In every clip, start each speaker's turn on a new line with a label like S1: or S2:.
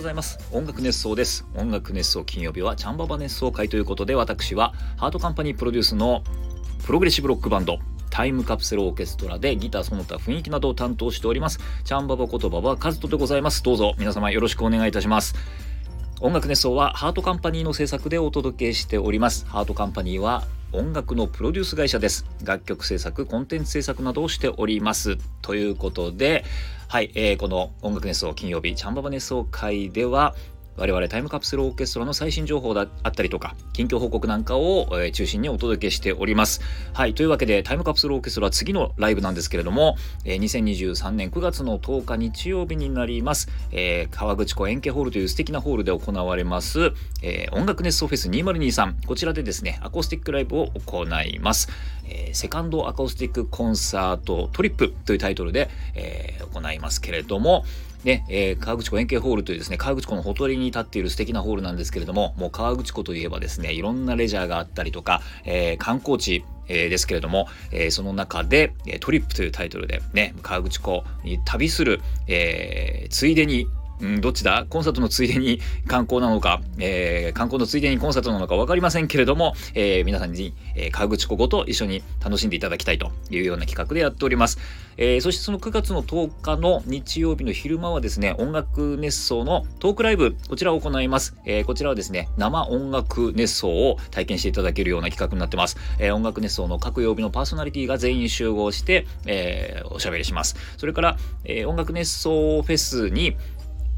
S1: ございます。音楽熱想です。音楽熱想金曜日はチャンババ熱想会ということで私はハートカンパニープロデュースのプログレッシブロックバンドタイムカプセルオーケストラでギターその他雰囲気などを担当しております。チャンババこと馬場カズトでございます。どうぞ皆様よろしくお願いいたします。音楽熱想はハートカンパニーの制作でお届けしております。ハートカンパニーは音楽のプロデュース会社です。楽曲制作コンテンツ制作などをしております。ということではい、えー、この音楽熱奏金曜日チャンババ熱奏会では我々タイムカプセルオーケストラの最新情報だったりとか、近況報告なんかを、え中心にお届けしております。はい、というわけでタイムカプセルオーケストラ次のライブなんですけれども、え2023年9月の10日日曜日になります、えー、川口湖円形ホールという素敵なホールで行われます、えー、音楽熱奏フェス2023、こちらでですね、アコースティックライブを行います。えー、セカンドアコースティックコンサートトリップというタイトルで、え行いますけれども、ね、えー、河口湖円形ホールというですね、河口湖のほとりに立っている素敵なホールなんですけれども、もう河口湖といえばですね、いろんなレジャーがあったりとか、えー、観光地、えー、ですけれども、えー、その中で、えトリップというタイトルでね、河口湖に旅する、えー、ついでにうん、どっちだ？コンサートのついでに観光なのか、えー、観光のついでにコンサートなのか分かりませんけれども、えー、皆さんに、えー、河口湖ごと一緒に楽しんでいただきたいというような企画でやっております。えー、そしてその9月の10日の日曜日の昼間はですね、音楽熱奏のトークライブ、こちらを行います。えー、こちらはですね、生音楽熱奏を体験していただけるような企画になってます。えー、音楽熱奏の各曜日のパーソナリティが全員集合して、えー、おしゃべりします。それから、えー、音楽熱奏フェスに、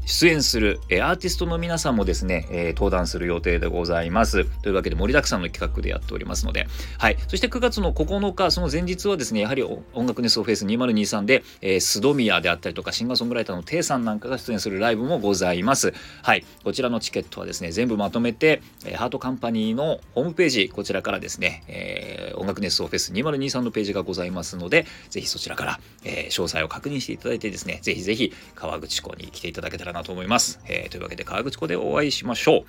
S1: 出演する、えアーティストの皆さんもですね、え登壇する予定でございます。というわけで盛りだくさんの企画でやっておりますので、はい。そして9月の9日、その前日はですね、やはり音楽ネスオフェイス2023で、えー、スドミアであったりとか、シンガーソングライターのテイさんなんかが出演するライブもございます。はい。こちらのチケットはですね、全部まとめて、えハートカンパニーのホームページ、こちらからですね、えー、音楽ネスオフェス2023のページがございますので、ぜひそちらから、えー、詳細を確認していただいてですね、ぜひぜひ川口湖に来ていただけたらなと思います。えー、というわけで川口湖でお会いしましょう。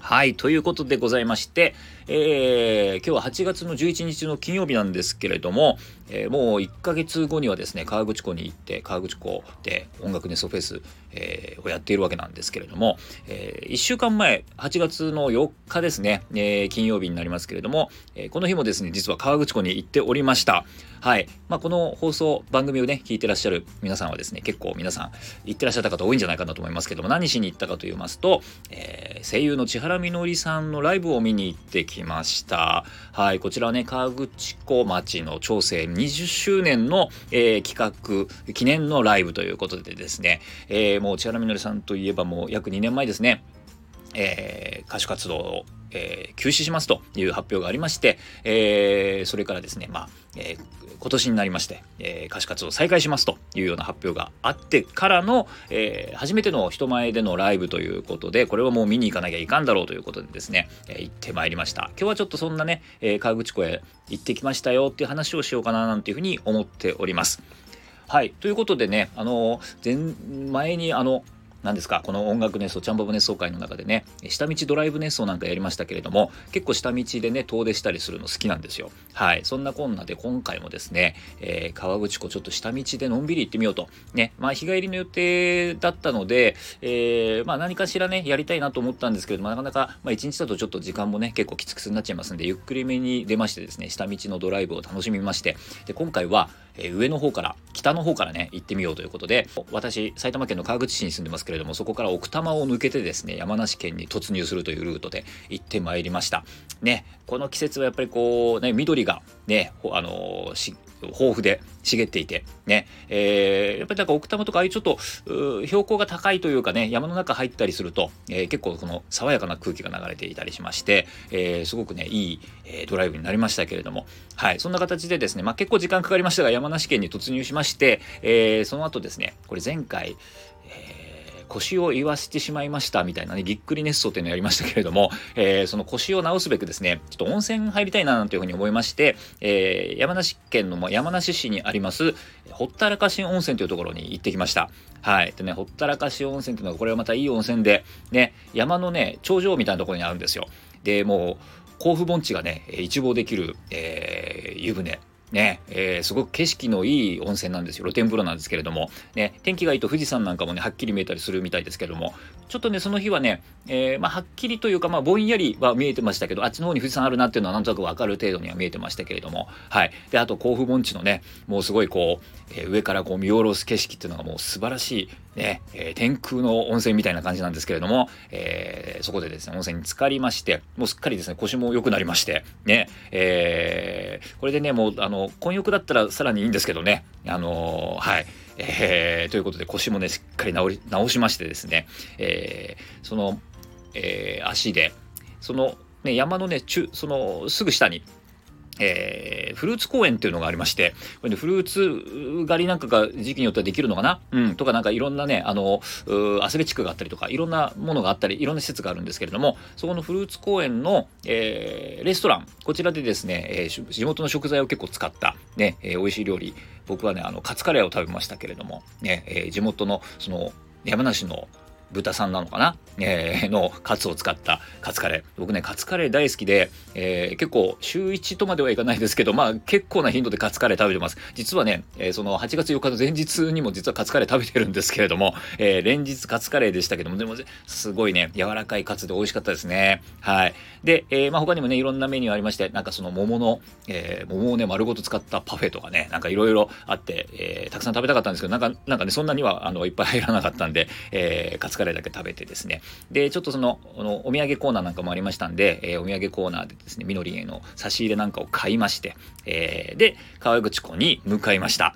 S1: はい、ということでございまして、えー、今日は8月の11日の金曜日なんですけれども、えー、もう1ヶ月後にはですね、河口湖に行って、河口湖で音楽ネストフェス、えー、をやっているわけなんですけれども、えー、1週間前、8月の4日ですね、えー、金曜日になりますけれども、えー、この日もですね、実は河口湖に行っておりました。はい。まあ、この放送、番組をね、聞いてらっしゃる皆さんはですね、結構皆さん行ってらっしゃった方多いんじゃないかなと思いますけども、何しに行ったかと言いますと、えー、声優の千原みのりさんのライブを見に行ってきました。はい。こちらはね、河口湖町の調整20周年の、えー、企画、記念のライブということでですね、えー、もう千原みのりさんといえばもう約2年前ですね、えー、歌手活動をえー、休止しますという発表がありまして、えー、それからですね、まあ、えー、今年になりまして、え歌手活動再開しますというような発表があってからの、え初めての人前でのライブということで、これはもう見に行かなきゃいかんだろうということでですね、え行ってまいりました。今日はちょっとそんなね、え河口湖へ行ってきましたよっていう話をしようかななんていうふうに思っております。はい。ということでね、あの前、前にあの、何ですか？この音楽熱奏チャンバボ熱奏会の中でね下道ドライブ熱奏なんかやりましたけれども結構下道でね遠出したりするの好きなんですよ。はい。そんなこんなで今回もですね、えー、川口湖ちょっと下道でのんびり行ってみようと。ね。まあ日帰りの予定だったので、えー、まあ何かしらねやりたいなと思ったんですけれどもなかなか、まあ、1日だとちょっと時間もね結構きつくになっちゃいますんでゆっくりめに出ましてですね下道のドライブを楽しみまして。で今回はえ上の方から北の方からね行ってみようということで私埼玉県の川口市に住んでますけれどもそこから奥多摩を抜けてですね山梨県に突入するというルートで行ってまいりました。ねこの季節はやっぱりこうね緑がねあの豊富で茂っていてね、えー、やっぱりなんか奥多摩とかああいうちょっと標高が高いというかね山の中入ったりすると、えー、結構この爽やかな空気が流れていたりしまして、えー、すごくねいい、えドライブになりましたけれども。はい。そんな形でですね、まあ、結構時間かかりましたが山梨県に突入しまして、えその後ですねこれ前回、えー腰を言わせてしまいましたみたいなね、ぎっくり熱奏っていうのをやりましたけれども、えー、その腰を治すべくですね、ちょっと温泉入りたいななんていうふうに思いまして、えー、山梨県の山梨市にあります、ほったらかし温泉というところに行ってきました。はい。でね、ほったらかし温泉っていうのは、これはまたいい温泉で、ね、山のね、頂上みたいなところにあるんですよ。で、もう、甲府盆地がね、一望できる、えー、湯船ね、えー、すごく景色のいい温泉なんですよ。露天風呂なんですけれども、ね、天気がいいと富士山なんかもね、はっきり見えたりするみたいですけども、ちょっとね、その日はね、えー、まあ、はっきりというか、まあ、ぼんやりは見えてましたけど、あっちの方に富士山あるなっていうのはなんとなくわかる程度には見えてましたけれども、はい。で、あと、甲府盆地のね、もうすごいこう、えー、上からこう見下ろす景色っていうのがもう素晴らしい、ね、えー、天空の温泉みたいな感じなんですけれども、えそこでですね、温泉に浸かりまして、もうすっかりですね、腰も良くなりまして、ね、えこれでね、もう、あの、混浴だったらさらにいいんですけどね、あのはい。えー、ということで腰もね、しっかり治り、治しましてですね、えー、その、えー、足で、その、ね、山のね、中、その、すぐ下に、えー、フルーツ公園っていうのがありまして、これ、ね、フルーツ狩りなんかが時期によってはできるのかな？うん、とかなんかいろんなね、あの、アスレチックがあったりとか、いろんなものがあったり、いろんな施設があるんですけれども、そこのフルーツ公園の、えー、レストラン、こちらでですね、えー、地元の食材を結構使った、ね、えー、美味しい料理、僕はね、あの、カツカレーを食べましたけれども、ね、えー、地元の、その、山梨の豚さんなのかな、えー、のカツを使ったカツカレー。僕ね、カツカレー大好きで、えー、結構週1とまではいかないですけど、まあ結構な頻度でカツカレー食べてます。実はね、えー、その8月4日の前日にも実はカツカレー食べてるんですけれども、えー、連日カツカレーでしたけども、でもすごいね、柔らかいカツで美味しかったですね。はい。で、えー、まあ他にもね、いろんなメニューありまして、なんかその桃の、えー、桃をね、丸ごと使ったパフェとかね、なんかいろいろあって、えー、たくさん食べたかったんですけど、なんか、なんかね、そんなにはあのいっぱい入らなかったんで、えー、カツカレーだけ食べてですね。で、ちょっとその、のお土産コーナーなんかもありましたんで、えー、お土産コーナーでですね、みのりんへの差し入れなんかを買いまして、えー、で、河口湖に向かいました。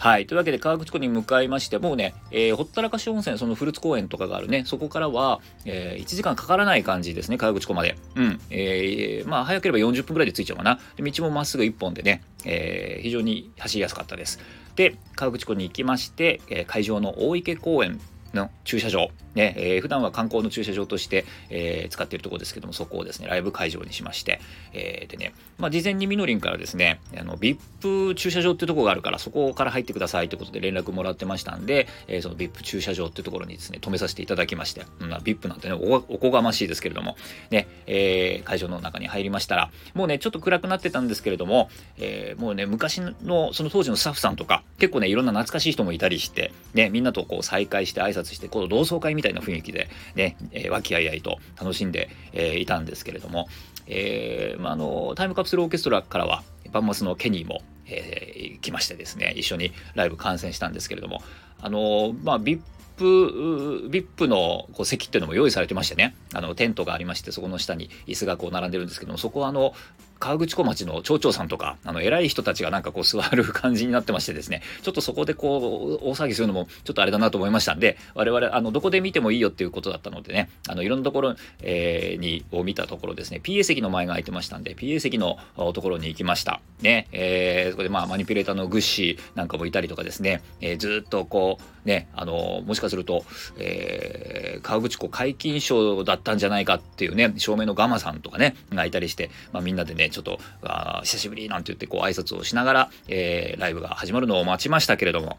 S1: はい。というわけで、河口湖に向かいまして、もうね、えー、ほったらかし温泉、そのフルーツ公園とかがあるね、そこからは、えー、1時間かからない感じですね、河口湖まで。うん。えー、まあ、早ければ40分くらいで着いちゃうかな。で道もまっすぐ1本でね、えー、非常に走りやすかったです。で、河口湖に行きまして、え、会場の大池公園の駐車場、ねえー、普段は観光の駐車場として、えー、使っているところですけども、そこをですね、ライブ会場にしまして、えー、でね、まあ、事前にみのりんからですね、あの、VIP 駐車場っていうところがあるから、そこから入ってくださいということで連絡もらってましたんで、えー、その VIP 駐車場っていうところにですね、止めさせていただきまして、うん、VIP なんてねお、おこがましいですけれども、ね、えー、会場の中に入りましたら、もうね、ちょっと暗くなってたんですけれども、えー、もうね、昔の、その当時のスタッフさんとか、結構ね、いろんな懐かしい人もいたりして、ね、みんなとこう再会して挨拶して、こう同窓会みたいな雰囲気でね、えー、和気あいあいと楽しんで、えー、いたんですけれども、えーまあ、のタイムカプセルオーケストラからはバンマスのケニーも、えー、来ましてですね一緒にライブ観戦したんですけれどもあのまあ VIP VIP のこう席っていうのも用意されてましてね、あのテントがありまして、そこの下に椅子がこう並んでるんですけども、そこはあの、河口湖町の町長さんとか、あの、偉い人たちがなんかこう座る感じになってましてですね、ちょっとそこでこう、大騒ぎするのもちょっとあれだなと思いましたんで、我々、あの、どこで見てもいいよっていうことだったのでね、あの、いろんなところ、えー、に、を見たところですね、PA 席の前が空いてましたんで、PA 席のところに行きました。ね、えー、そこでまあ、マニピュレーターのグッシーなんかもいたりとかですね、えー、ずっとこう、ね、あの、もしかすると、えー、河口湖解禁賞だったんじゃないかっていうね、照明のガマさんとかね、がいたりして、まあ、みんなでね、ちょっと、あ久しぶりなんて言ってこう挨拶をしながら、えー、ライブが始まるのを待ちましたけれども、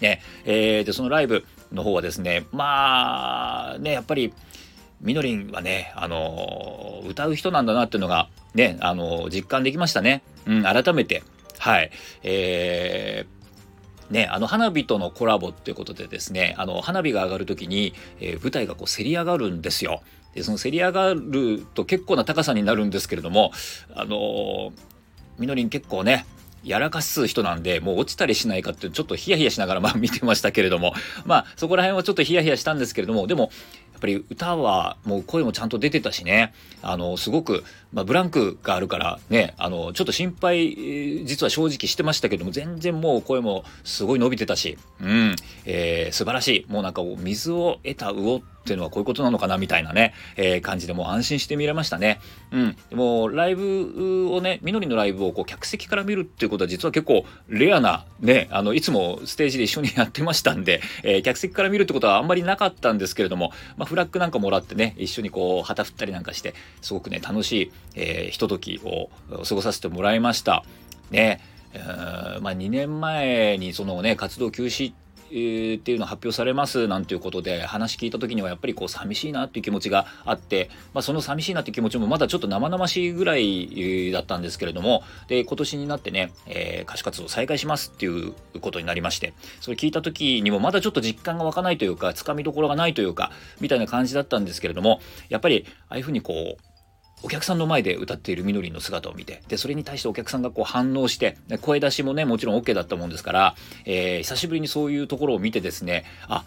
S1: ね、えー、で、そのライブの方はですね、まあ、ね、やっぱり、みのりんはね、あのー、歌う人なんだなっていうのが、ね、あのー、実感できましたね。うん、改めて。はい。えー、ね、あの花火とのコラボっていうことでですね、あの花火が上がる時に、えー、舞台がこうせり上がるんですよ。でそのせり上がると結構な高さになるんですけれどもあのみのりん結構ねやらかす人なんで、もう落ちたりしないかってちょっとヒヤヒヤしながらまあ見てましたけれども、まあそこら辺はちょっとヒヤヒヤしたんですけれども、でもやっぱり歌はもう声もちゃんと出てたしね、あの、すごく、まあ、ブランクがあるからね、あの、ちょっと心配、実は正直してましたけども、全然もう声もすごい伸びてたし、うん、えー、素晴らしい。もうなんか水を得た魚っていうのはこういうことなのかなみたいなね、えー、感じでもう安心して見れましたね。うん。でも、ライブをね、みのりのライブをこう客席から見るっていうことは実は結構レアな、ね、あの、いつもステージで一緒にやってましたんで、えー、客席から見るってことはあんまりなかったんですけれども、まあ、フラッグなんかもらってね、一緒にこう、旗振ったりなんかして、すごくね、楽しい、えー、ひとときを過ごさせてもらいました。ね、えー、まあ、2年前にそのね、活動休止っていうの発表されますなんていうことで話聞いた時にはやっぱりこう寂しいなっていう気持ちがあって、まあ、その寂しいなっていう気持ちもまだちょっと生々しいぐらいだったんですけれどもで今年になってね、えー、歌手活動再開しますっていうことになりましてそれ聞いた時にもまだちょっと実感が湧かないというかつかみどころがないというかみたいな感じだったんですけれどもやっぱりああいうふうにこうお客さんの前で歌っているみのりの姿を見てでそれに対してお客さんがこう反応して声出しもねもちろん OK だったもんですから、えー、久しぶりにそういうところを見てですねあ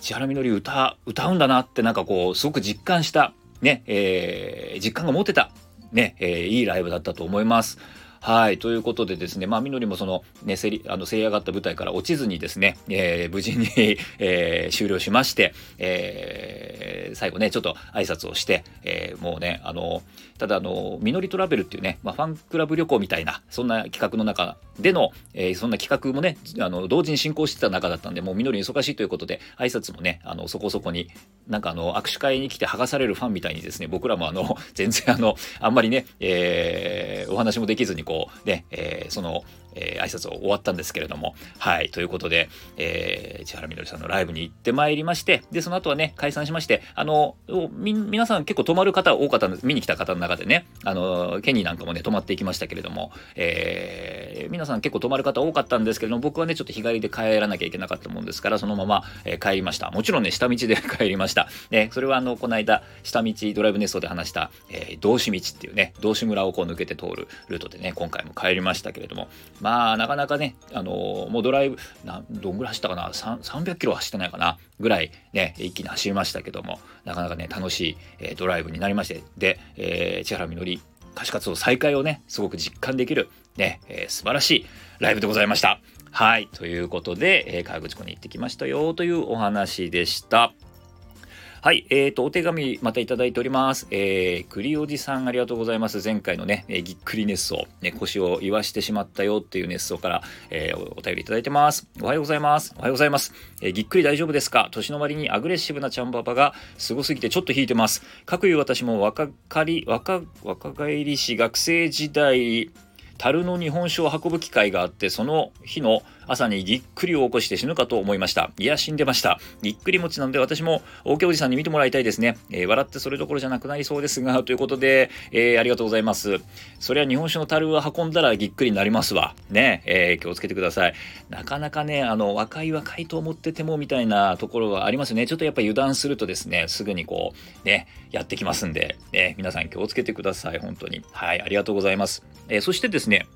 S1: 千原みのり歌歌うんだなってなんかこうすごく実感したね、えー、実感が持てたね、えー、いいライブだったと思います。はい。ということでですね、まあ、みのりもその、ね、せり、あの、せり上がった舞台から落ちずにですね、えー、無事に えー、終了しまして、えー、最後ね、ちょっと挨拶をして、えー、もうね、あの、ただ、あの、みのりトラベルっていうね、まあ、ファンクラブ旅行みたいな、そんな企画の中での、えー、そんな企画もね、あの、同時に進行してた中だったんで、もうみのり忙しいということで、挨拶もね、あの、そこそこに、なんかあの、握手会に来て剥がされるファンみたいにですね、僕らもあの、全然あの、あんまりね、えー、お話もできずにこう、こうね、えー、その、えー、挨拶を終わったんですけれども、はい、ということで、えー、千原みどりさんのライブに行ってまいりまして、で、その後はね、解散しまして、あの、み、皆さん結構泊まる方多かったんです、見に来た方の中でね、あの、ケニーなんかもね、泊まっていきましたけれども、えー、皆さん結構泊まる方多かったんですけれども、僕はね、ちょっと日帰りで帰らなきゃいけなかったもんですから、そのまま、え、帰りました。もちろんね、下道で帰りました。ね、それはあの、この間、下道ドライブネストで話した、えー、道志道っていうね、道志村をこう抜けて通るルートでね、今回も帰りましたけれども、まあ、なかなかね、あのー、もうドライブ、などんぐらい走ったかな、300キロ走ってないかな、ぐらいね、一気に走りましたけども、なかなかね、楽しい、えー、ドライブになりまして、で、えー、千原みのり、歌手活動再開をね、すごく実感できる、ね、えー、素晴らしいライブでございました。はい。ということで、えー、河口湖に行ってきましたよというお話でした。はい、えーと、お手紙またいただいております。えー、栗おじさんありがとうございます。前回のね、えー、ぎっくり熱奏、ね、腰を言わしてしまったよっていう熱奏から、えー、お便りいただいてます。おはようございます。おはようございます。えー、ぎっくり大丈夫ですか？年の割にアグレッシブなチャンババがすごすぎてちょっと引いてます。かくいう私も若かり、若、若返りし学生時代、樽の日本酒を運ぶ機会があってその日の朝にぎっくりを起こして死ぬかと思いました。いや死んでました。ぎっくり餅なので私も大家おじさんに見てもらいたいですね、えー、笑ってそれどころじゃなくなりそうですが ということで、えー、ありがとうございます。そりゃ日本酒の樽を運んだらぎっくりになりますわ。ねえー、気をつけてください。なかなかねあの若い若いと思っててもみたいなところがありますね。ちょっとやっぱ油断するとですねすぐにこうねやってきますんで、ね、皆さん気をつけてください。本当に。はいありがとうございます、えそしてですね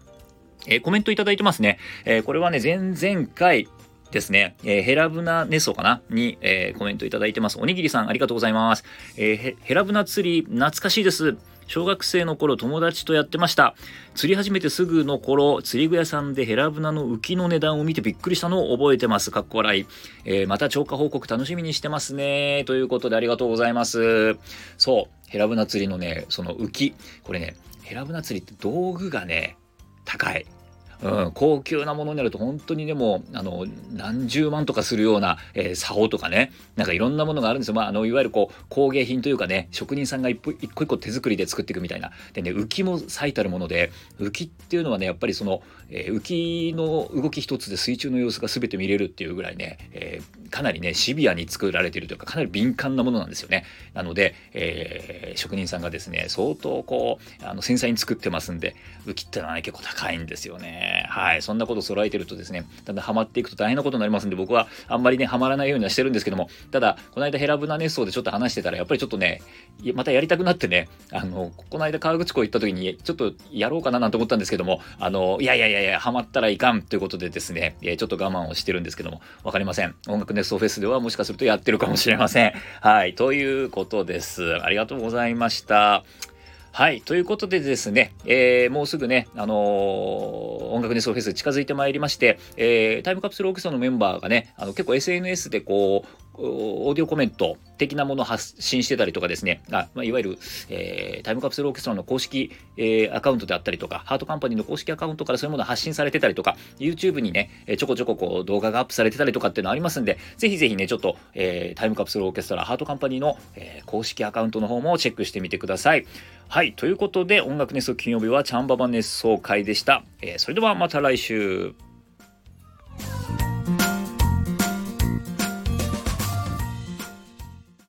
S1: えー、コメントいただいてますね。えー、これはね、前々回、ですね、えー、ヘラブナネソかな？に、えー、コメントいただいてます。おにぎりさん、ありがとうございます。えー、ヘラブナ釣り、懐かしいです。小学生の頃、友達とやってました。釣り始めてすぐの頃、釣り具屋さんでヘラブナの浮きの値段を見てびっくりしたのを覚えてます。かっこ笑い。え、また超過報告楽しみにしてますね。ということでありがとうございます。そう、ヘラブナ釣りのね、その浮き。これね、ヘラブナ釣りって道具がね、高い。うん、高級なものになると本当にでもあの何十万とかするような、えー、竿とかねなんかいろんなものがあるんですよ、まあ、あのいわゆるこう工芸品というかね職人さんが一個一個手作りで作っていくみたいな。でね浮きも最たるもので浮きっていうのはねやっぱりその、えー、浮きの動き一つで水中の様子が全て見れるっていうぐらいね、えー、かなりねシビアに作られているというかかなり敏感なものなんですよね。なので、えー、職人さんがですね相当こうあの繊細に作ってますんで浮きってのはね結構高いんですよね。はい。そんなこと揃えてるとですね、だんだんハマっていくと大変なことになりますんで、僕はあんまりね、ハマらないようにはしてるんですけども、ただ、この間ヘラブナ熱奏でちょっと話してたら、やっぱりちょっとね、またやりたくなってね、あの、この間河口湖行った時に、ちょっとやろうかななんて思ったんですけども、あの、いやいやいやいや、ハマったらいかんということでですね、ちょっと我慢をしてるんですけども、わかりません。音楽熱奏フェスではもしかするとやってるかもしれません。はい。ということです。ありがとうございました。はい。ということでですね、えー、もうすぐね、あのー、音楽熱ソフェス近づいてまいりまして、えー、タイムカプセルオーケストラのメンバーがね、あの結構 SNS でこう、オーディオコメント的なものを発信してたりとかですね、あまあ、いわゆる、えー、タイムカプセルオーケストラの公式、えー、アカウントであったりとか、ハートカンパニーの公式アカウントからそういうものを発信されてたりとか、YouTube にね、ちょこちょここう動画がアップされてたりとかっていうのありますんで、ぜひぜひね、ちょっと、えー、タイムカプセルオーケストラ、ハートカンパニーの、え、公式アカウントの方もチェックしてみてください。はい、ということで、音楽熱奏金曜日はチャンババ熱奏会でした。え、それではまた来週。